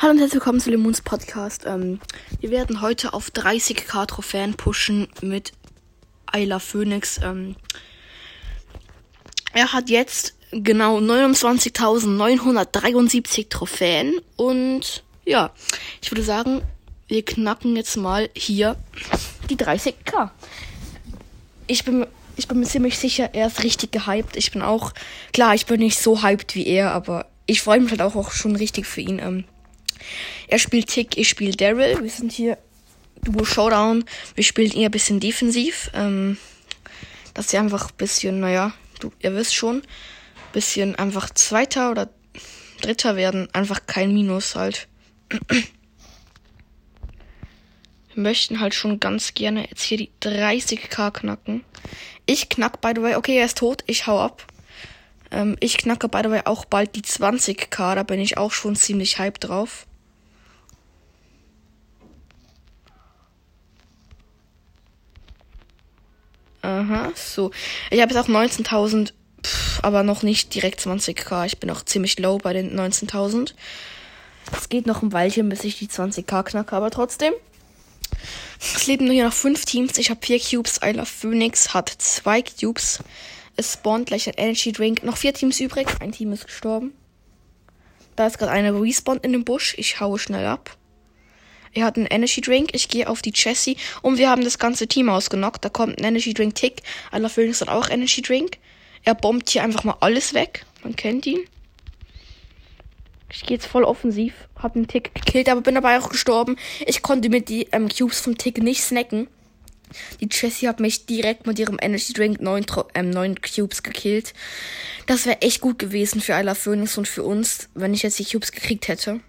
Hallo und herzlich willkommen zu Lemons Podcast. Ähm, wir werden heute auf 30k Trophäen pushen mit Ayla Phoenix. Ähm, er hat jetzt genau 29.973 Trophäen und ja, ich würde sagen, wir knacken jetzt mal hier die 30k. Ich bin, ich bin mir ziemlich sicher, er ist richtig gehypt. Ich bin auch, klar, ich bin nicht so hyped wie er, aber ich freue mich halt auch, auch schon richtig für ihn. Ähm, er spielt Tick, ich spiele Daryl. Wir sind hier Duo Showdown. Wir spielen eher ein bisschen defensiv. Ähm, dass sie einfach ein bisschen, naja, du, ihr wisst schon, bisschen einfach Zweiter oder Dritter werden. Einfach kein Minus halt. Wir möchten halt schon ganz gerne jetzt hier die 30k knacken. Ich knack, by the way, okay, er ist tot, ich hau ab. Ähm, ich knacke, by the way, auch bald die 20k, da bin ich auch schon ziemlich hype drauf. Aha, so. Ich habe jetzt auch 19.000, aber noch nicht direkt 20k. Ich bin auch ziemlich low bei den 19.000. Es geht noch ein Weilchen, bis ich die 20k knacke, aber trotzdem. Es leben nur hier noch fünf Teams. Ich habe vier Cubes. I Love Phoenix hat zwei Cubes. Es spawnt gleich ein Energy Drink. Noch vier Teams übrig. Ein Team ist gestorben. Da ist gerade eine Respawn in dem Busch. Ich haue schnell ab. Er hat einen Energy Drink. Ich gehe auf die Jessie. Und wir haben das ganze Team ausgenockt. Da kommt ein Energy Drink Tick. Aller Phoenix hat auch Energy Drink. Er bombt hier einfach mal alles weg. Man kennt ihn. Ich gehe jetzt voll offensiv. Hab einen Tick gekillt, aber bin dabei auch gestorben. Ich konnte mir die ähm, Cubes vom Tick nicht snacken. Die Jessie hat mich direkt mit ihrem Energy Drink neun, ähm, neun Cubes gekillt. Das wäre echt gut gewesen für Ayla Phoenix und für uns, wenn ich jetzt die Cubes gekriegt hätte.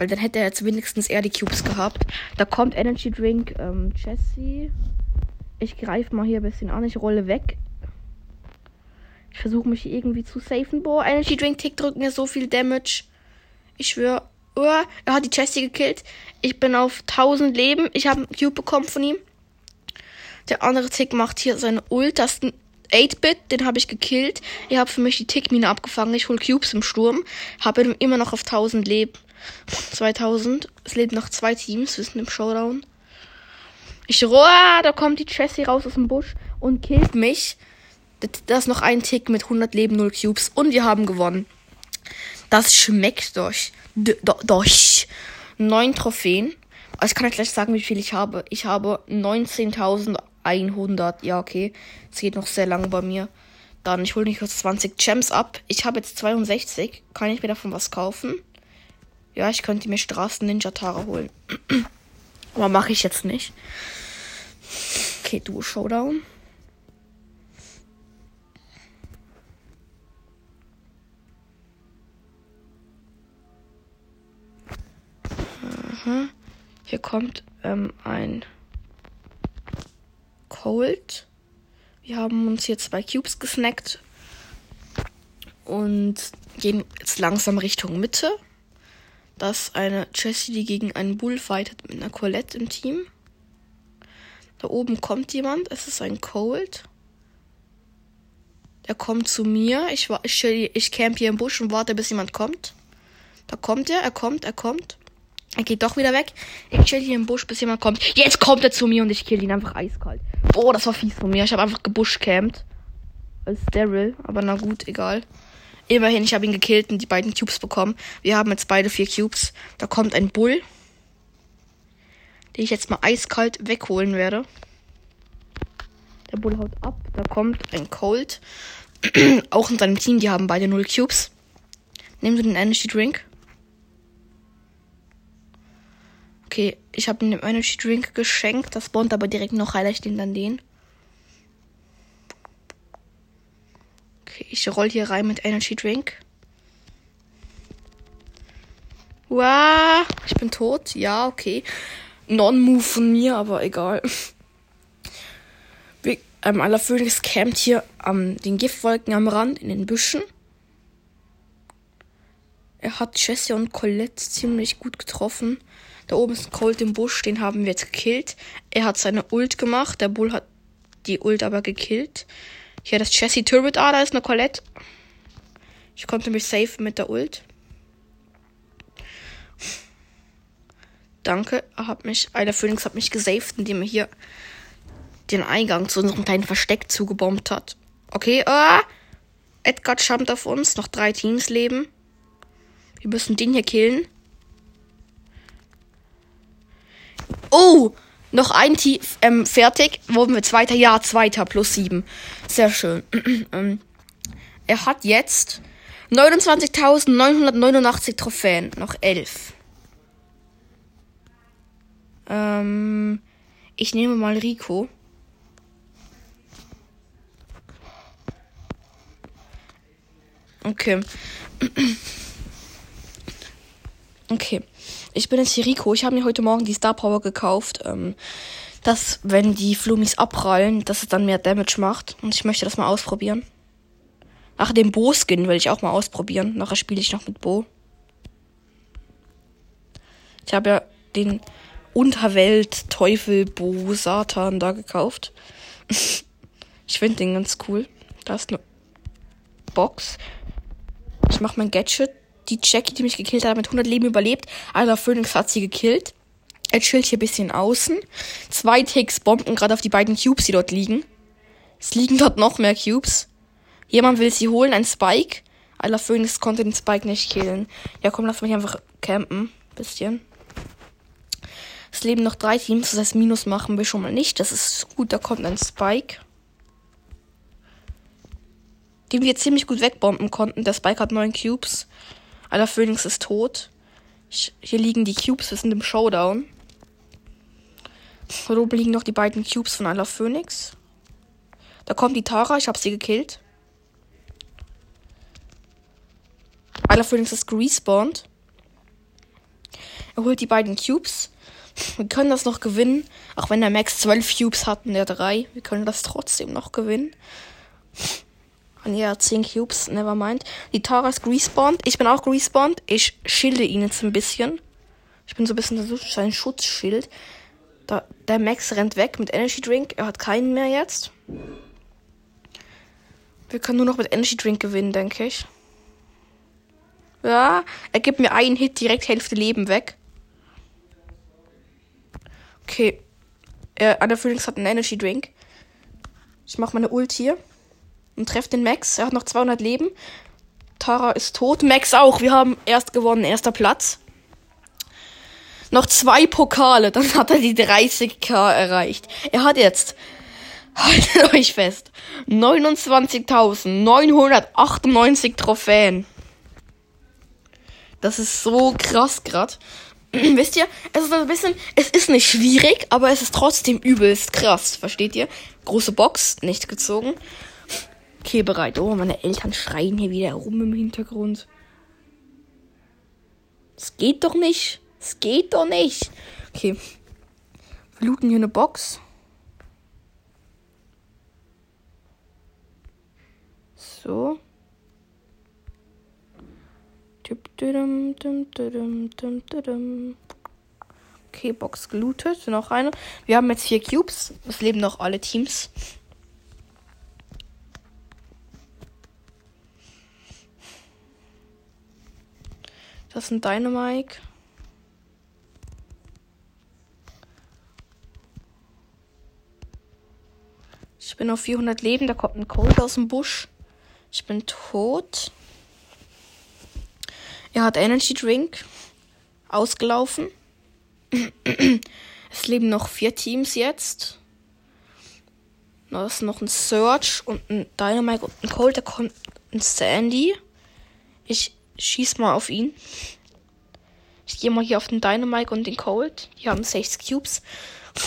Weil dann hätte er jetzt wenigstens eher die Cubes gehabt. Da kommt Energy Drink, ähm, Jessie. Ich greife mal hier ein bisschen an. Ich rolle weg. Ich versuche mich hier irgendwie zu safen. Boah, Energy Drink Tick drückt mir so viel Damage. Ich schwöre. Oh, er hat die Jessie gekillt. Ich bin auf 1000 Leben. Ich habe einen Cube bekommen von ihm. Der andere Tick macht hier seine Ult. Das ist ein 8-Bit. Den habe ich gekillt. Ihr habt für mich die Tickmine abgefangen. Ich hole Cubes im Sturm. Habe immer noch auf 1000 Leben. 2000. Es leben noch zwei Teams. Wir sind im Showdown. Ich roah, da kommt die Jessie raus aus dem Busch und killt mich. Da ist noch ein Tick mit 100 Leben, 0 Cubes. Und wir haben gewonnen. Das schmeckt durch. Durch. 9 Trophäen. Also ich kann euch gleich sagen, wie viel ich habe. Ich habe 19.100. Ja, okay. Es geht noch sehr lange bei mir. Dann, ich hole nicht kurz 20 Gems ab. Ich habe jetzt 62. Kann ich mir davon was kaufen? Ja, ich könnte mir Straßen Ninja Tara holen. Aber mache ich jetzt nicht. Okay, du Showdown. Hier kommt ähm, ein Cold. Wir haben uns hier zwei Cubes gesnackt und gehen jetzt langsam Richtung Mitte. Das ist eine Jessie, die gegen einen Bull fightet mit einer Colette im Team. Da oben kommt jemand. Es ist ein Cold. Der kommt zu mir. Ich, ich, ich camp hier im Busch und warte, bis jemand kommt. Da kommt er, er kommt, er kommt. Er geht doch wieder weg. Ich chill hier im Busch, bis jemand kommt. Jetzt kommt er zu mir und ich kill ihn einfach eiskalt. Boah, das war fies von mir. Ich habe einfach gebushcampt. Als Daryl. Aber na gut, egal. Immerhin, ich habe ihn gekillt und die beiden Cubes bekommen. Wir haben jetzt beide vier Cubes. Da kommt ein Bull. Den ich jetzt mal eiskalt wegholen werde. Der Bull haut ab. Da kommt ein Cold. Auch in seinem Team, die haben beide null Cubes. Nehmen Sie den Energy Drink. Okay, ich habe ihm den Energy Drink geschenkt. Das spawnt aber direkt noch Highlight den dann den. Ich roll hier rein mit Energy Drink. Wow, ich bin tot. Ja, okay. Non-Move von mir, aber egal. Wir, ähm, aller Phoenix campt hier am den Giftwolken am Rand in den Büschen. Er hat Jessie und Colette ziemlich gut getroffen. Da oben ist ein Colt im Busch, den haben wir jetzt gekillt. Er hat seine Ult gemacht, der Bull hat die Ult aber gekillt. Hier das Jessie Turret. Ah, da ist eine Colette. Ich konnte mich safe mit der Ult. Danke. Hat mich, einer Phoenix hat mich gesaved, indem er hier den Eingang zu unserem kleinen Versteck zugebombt hat. Okay, ah! Edgar jumpt auf uns. Noch drei Teams leben. Wir müssen den hier killen. Oh! Noch ein Team ähm, fertig. Wurden wir zweiter? Ja, zweiter plus sieben. Sehr schön. Ähm, er hat jetzt 29.989 Trophäen. Noch elf. Ähm, ich nehme mal Rico. Okay. Okay. Ich bin jetzt hier Rico. Ich habe mir heute Morgen die Star Power gekauft. Ähm, dass, wenn die Flumis abprallen, dass es dann mehr Damage macht. Und ich möchte das mal ausprobieren. Ach, den Bo-Skin will ich auch mal ausprobieren. Nachher spiele ich noch mit Bo. Ich habe ja den Unterwelt Teufel Bo Satan da gekauft. ich finde den ganz cool. Da ist eine Box. Ich mache mein Gadget. Die Jackie, die mich gekillt hat, hat mit 100 Leben überlebt. Einer Phoenix hat sie gekillt. Er chillt hier ein bisschen außen. Zwei Ticks bomben gerade auf die beiden Cubes, die dort liegen. Es liegen dort noch mehr Cubes. Jemand will sie holen, ein Spike. Aller Phoenix konnte den Spike nicht killen. Ja, komm, lass mich einfach campen. Bisschen. Es leben noch drei Teams, das heißt, Minus machen wir schon mal nicht. Das ist gut, da kommt ein Spike den wir ziemlich gut wegbomben konnten. Der Spike hat neun Cubes. Aller Phoenix ist tot. Ich, hier liegen die Cubes, wir sind im Showdown. Hier oben liegen noch die beiden Cubes von aller Phoenix. Da kommt die Tara, ich habe sie gekillt. Aller Phoenix ist respawned. Er holt die beiden Cubes. Wir können das noch gewinnen. Auch wenn der Max 12 Cubes hat und der 3. Wir können das trotzdem noch gewinnen. Ja, 10 Cubes, never mind. Die Tara ist respawned. Ich bin auch respawned. Ich schilde ihn jetzt ein bisschen. Ich bin so ein bisschen sein Schutzschild. Da, der Max rennt weg mit Energy Drink. Er hat keinen mehr jetzt. Wir können nur noch mit Energy Drink gewinnen, denke ich. Ja, er gibt mir einen Hit direkt Hälfte Leben weg. Okay. Er, der Phoenix hat einen Energy Drink. Ich mache meine Ult hier und treffe den Max. Er hat noch 200 Leben. Tara ist tot. Max auch. Wir haben erst gewonnen. Erster Platz. Noch zwei Pokale. Dann hat er die 30k erreicht. Er hat jetzt, haltet euch fest, 29.998 Trophäen. Das ist so krass grad. Wisst ihr, es ist ein bisschen, es ist nicht schwierig, aber es ist trotzdem übelst krass. Versteht ihr? Große Box, nicht gezogen. Okay, bereit. Oh, meine Eltern schreien hier wieder rum im Hintergrund. Es geht doch nicht. Es geht doch nicht. Okay. Wir looten hier eine Box. So. Okay, Box gelootet. Noch eine. Wir haben jetzt vier Cubes. Es leben noch alle Teams. Das ist ein Dynamike. Ich bin auf 400 Leben. Da kommt ein Cold aus dem Busch. Ich bin tot. Er hat Energy Drink. Ausgelaufen. es leben noch vier Teams jetzt. Da ist noch ein Search und ein Dynamite und ein Cold. Da kommt ein Sandy. Ich schieß mal auf ihn. Ich gehe mal hier auf den Dynamite und den Cold. Die haben 6 Cubes.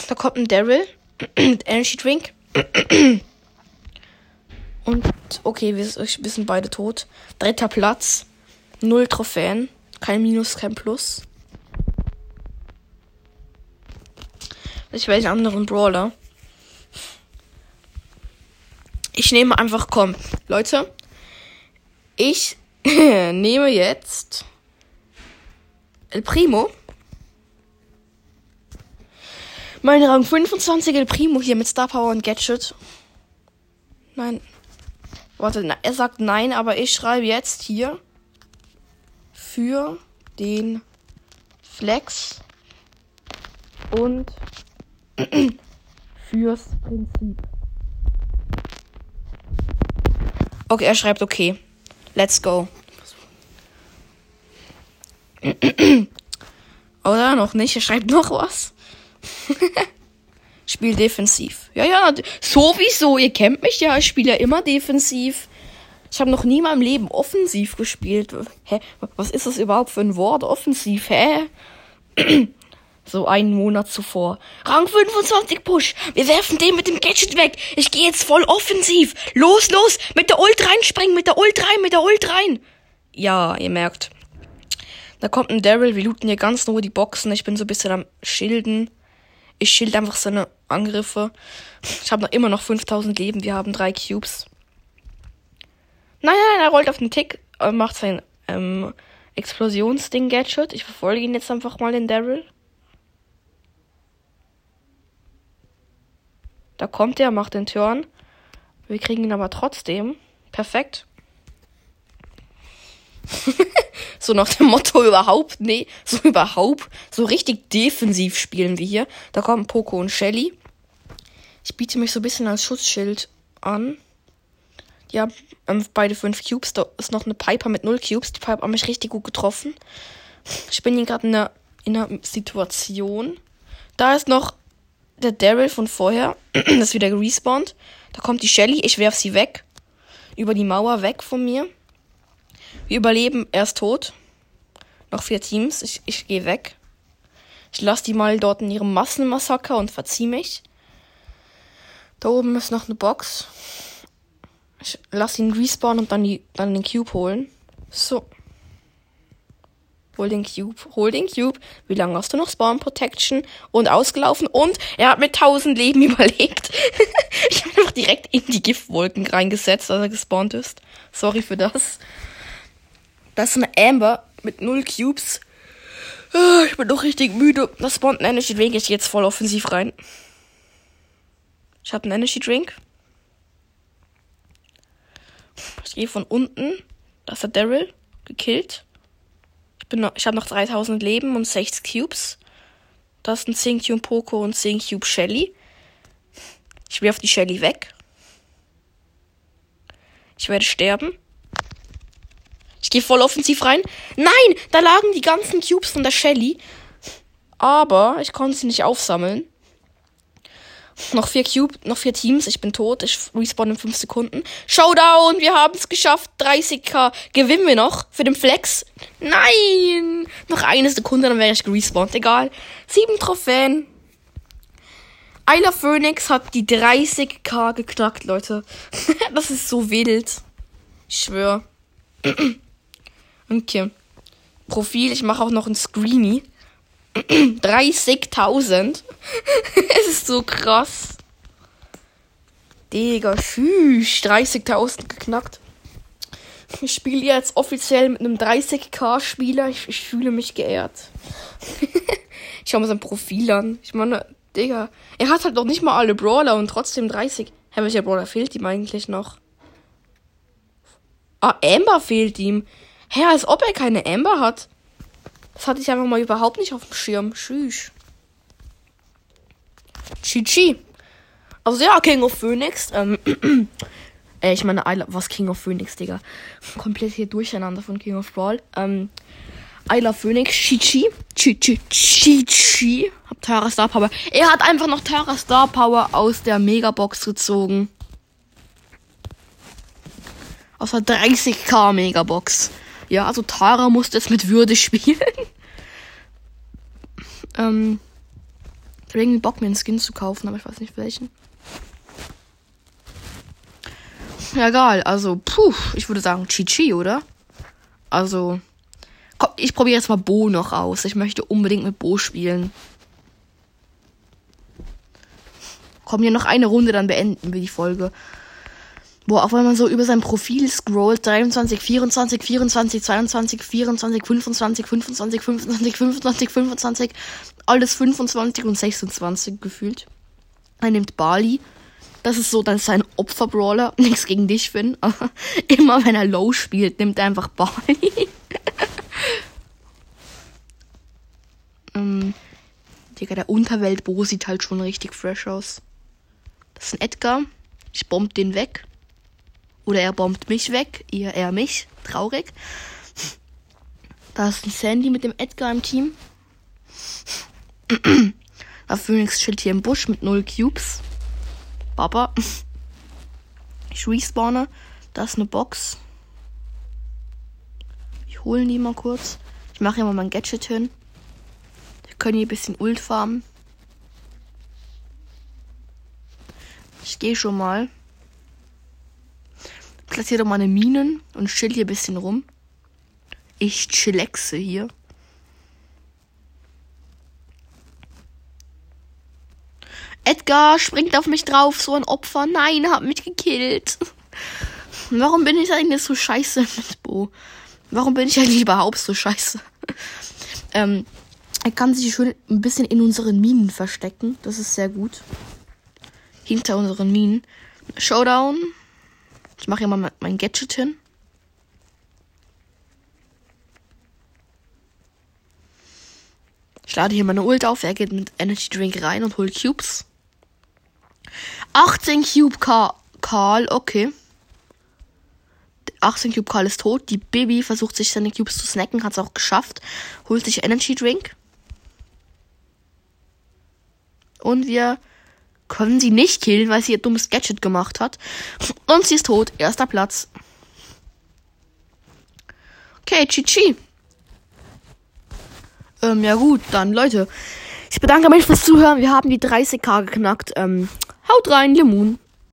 Da kommt ein Daryl mit Energy Drink. Und okay, wir, wir sind beide tot. Dritter Platz. Null Trophäen. Kein Minus, kein Plus. Ich welchen anderen Brawler. Ich nehme einfach, komm, Leute. Ich nehme jetzt El Primo. Mein Rang 25 El Primo hier mit Star Power und Gadget. Nein. Warte, na, er sagt nein, aber ich schreibe jetzt hier für den Flex und fürs Prinzip. Okay, er schreibt okay. Let's go. Oder noch nicht? Er schreibt noch was. Spiel defensiv. Ja, ja, sowieso. Ihr kennt mich ja. Ich spiele ja immer defensiv. Ich habe noch nie in meinem Leben offensiv gespielt. Hä? Was ist das überhaupt für ein Wort? Offensiv, hä? so einen Monat zuvor. Rang 25 Push. Wir werfen den mit dem Gadget weg. Ich gehe jetzt voll offensiv. Los, los. Mit der Ult reinspringen. Mit der Ult rein. Mit der Ult rein. Ja, ihr merkt. Da kommt ein Daryl. Wir looten hier ganz nur die Boxen. Ich bin so ein bisschen am Schilden. Ich schild einfach seine Angriffe. Ich habe noch immer noch 5000 Leben. Wir haben drei Cubes. Naja, er rollt auf den Tick, äh, macht sein ähm, Explosionsding-Gadget. Ich verfolge ihn jetzt einfach mal, den Daryl. Da kommt er, macht den Turn. Wir kriegen ihn aber trotzdem. Perfekt. so nach dem Motto überhaupt, nee, so überhaupt, so richtig defensiv spielen wir hier. Da kommen Poco und Shelly. Ich biete mich so ein bisschen als Schutzschild an. Ja, ähm, beide fünf Cubes. Da ist noch eine Piper mit null Cubes. Die Piper hat mich richtig gut getroffen. Ich bin hier gerade in einer, in einer Situation. Da ist noch der Daryl von vorher. das ist wieder gerespawnt. Da kommt die Shelly. Ich werf sie weg. Über die Mauer weg von mir. Wir überleben. Er ist tot. Noch vier Teams. Ich, ich gehe weg. Ich lasse die mal dort in ihrem Massenmassaker und verzieh mich. Da oben ist noch eine Box. Ich lasse ihn respawnen und dann, die, dann den Cube holen. So. Hol den Cube, hol den Cube. Wie lange hast du noch Spawn Protection? Und ausgelaufen. Und er hat mit 1000 Leben überlegt. ich habe einfach direkt in die Giftwolken reingesetzt, als er gespawnt ist. Sorry für das. Das ist eine Amber mit 0 Cubes. Ah, ich bin doch richtig müde. Das spawnt ein Energy Drink. Ich gehe jetzt voll offensiv rein. Ich habe einen Energy Drink. Ich gehe von unten. Das hat Daryl gekillt. Ich, bin noch, ich habe noch 3000 Leben und 6 Cubes. Das ist ein 10 Cube Poco und 10 Cube Shelly. Ich werfe die Shelly weg. Ich werde sterben. Ich gehe voll offensiv rein. Nein, da lagen die ganzen Cubes von der Shelly. Aber ich konnte sie nicht aufsammeln. Noch vier Cube, noch vier Teams. Ich bin tot. Ich respawn in fünf Sekunden. Showdown, wir haben es geschafft. 30k. Gewinnen wir noch für den Flex? Nein! Noch eine Sekunde, dann wäre ich gerespawnt. Egal. Sieben Trophäen. Ayla Phoenix hat die 30k geknackt, Leute. das ist so wild. Ich schwör. okay. Profil, ich mache auch noch ein Screeny. 30.000. es ist so krass. Digga, schüch. 30.000 geknackt. Ich spiele jetzt offiziell mit einem 30k-Spieler. Ich, ich, fühle mich geehrt. ich schau mal sein Profil an. Ich meine, Digga, er hat halt noch nicht mal alle Brawler und trotzdem 30. Hä, welcher Brawler fehlt ihm eigentlich noch? Ah, Amber fehlt ihm. Hä, als ob er keine Amber hat. Das hatte ich einfach mal überhaupt nicht auf dem Schirm. Tschüss. Chichi. Also ja, King of Phoenix. Ähm, äh, ich meine, was King of Phoenix, Digga. Komplett hier durcheinander von King of Brawl. Ähm, I love Phoenix, Chichi. Chichi. Chichi. Hab Tara Star Power. Er hat einfach noch Tara Star Power aus der Megabox gezogen. Aus der 30k Megabox. Ja, also Tara musste es mit Würde spielen. ähm, ich habe irgendwie Bock, mir einen Skin zu kaufen, aber ich weiß nicht welchen. Ja, egal. Also, puh, ich würde sagen Chichi, oder? Also, komm, ich probiere jetzt mal Bo noch aus. Ich möchte unbedingt mit Bo spielen. Komm, hier noch eine Runde, dann beenden wir die Folge. Boah, auch wenn man so über sein Profil scrollt, 23, 24, 24, 22, 24, 25, 25, 25, 25, 25, alles 25 und 26 gefühlt. Er nimmt Bali. Das ist so dann sein Opferbrawler. Nichts gegen dich, Finn. Immer wenn er low spielt, nimmt er einfach Bali. ähm, Digga, der Unterwelt-Bo sieht halt schon richtig fresh aus. Das ist ein Edgar. Ich bomb den weg. Oder er bombt mich weg. Ihr, er mich. Traurig. Da ist ein Sandy mit dem Edgar im Team. Der Phoenix chillt hier im Busch mit null Cubes. Baba. Ich respawne. Da ist eine Box. Ich hole die mal kurz. Ich mache hier mal mein Gadget hin. Wir können hier ein bisschen Ult farmen. Ich gehe schon mal. Platziere doch meine Minen und chill hier ein bisschen rum. Ich chillaxe hier. Edgar springt auf mich drauf, so ein Opfer. Nein, hat mich gekillt. Warum bin ich eigentlich so scheiße mit Bo? Warum bin ich eigentlich überhaupt so scheiße? ähm, er kann sich schön ein bisschen in unseren Minen verstecken. Das ist sehr gut. Hinter unseren Minen. Showdown. Ich mache mal mein Gadget hin. Ich lade hier meine Ult auf. Er geht mit Energy Drink rein und holt Cubes. 18 Cube Karl, okay. 18 Cube Karl ist tot. Die Baby versucht sich seine Cubes zu snacken, hat es auch geschafft. Holt sich Energy Drink. Und wir können sie nicht killen, weil sie ihr dummes Gadget gemacht hat. Und sie ist tot. Erster Platz. Okay, Chichi. Ähm, ja gut, dann Leute. Ich bedanke mich fürs Zuhören. Wir haben die 30k geknackt. Ähm, haut rein, Lemon.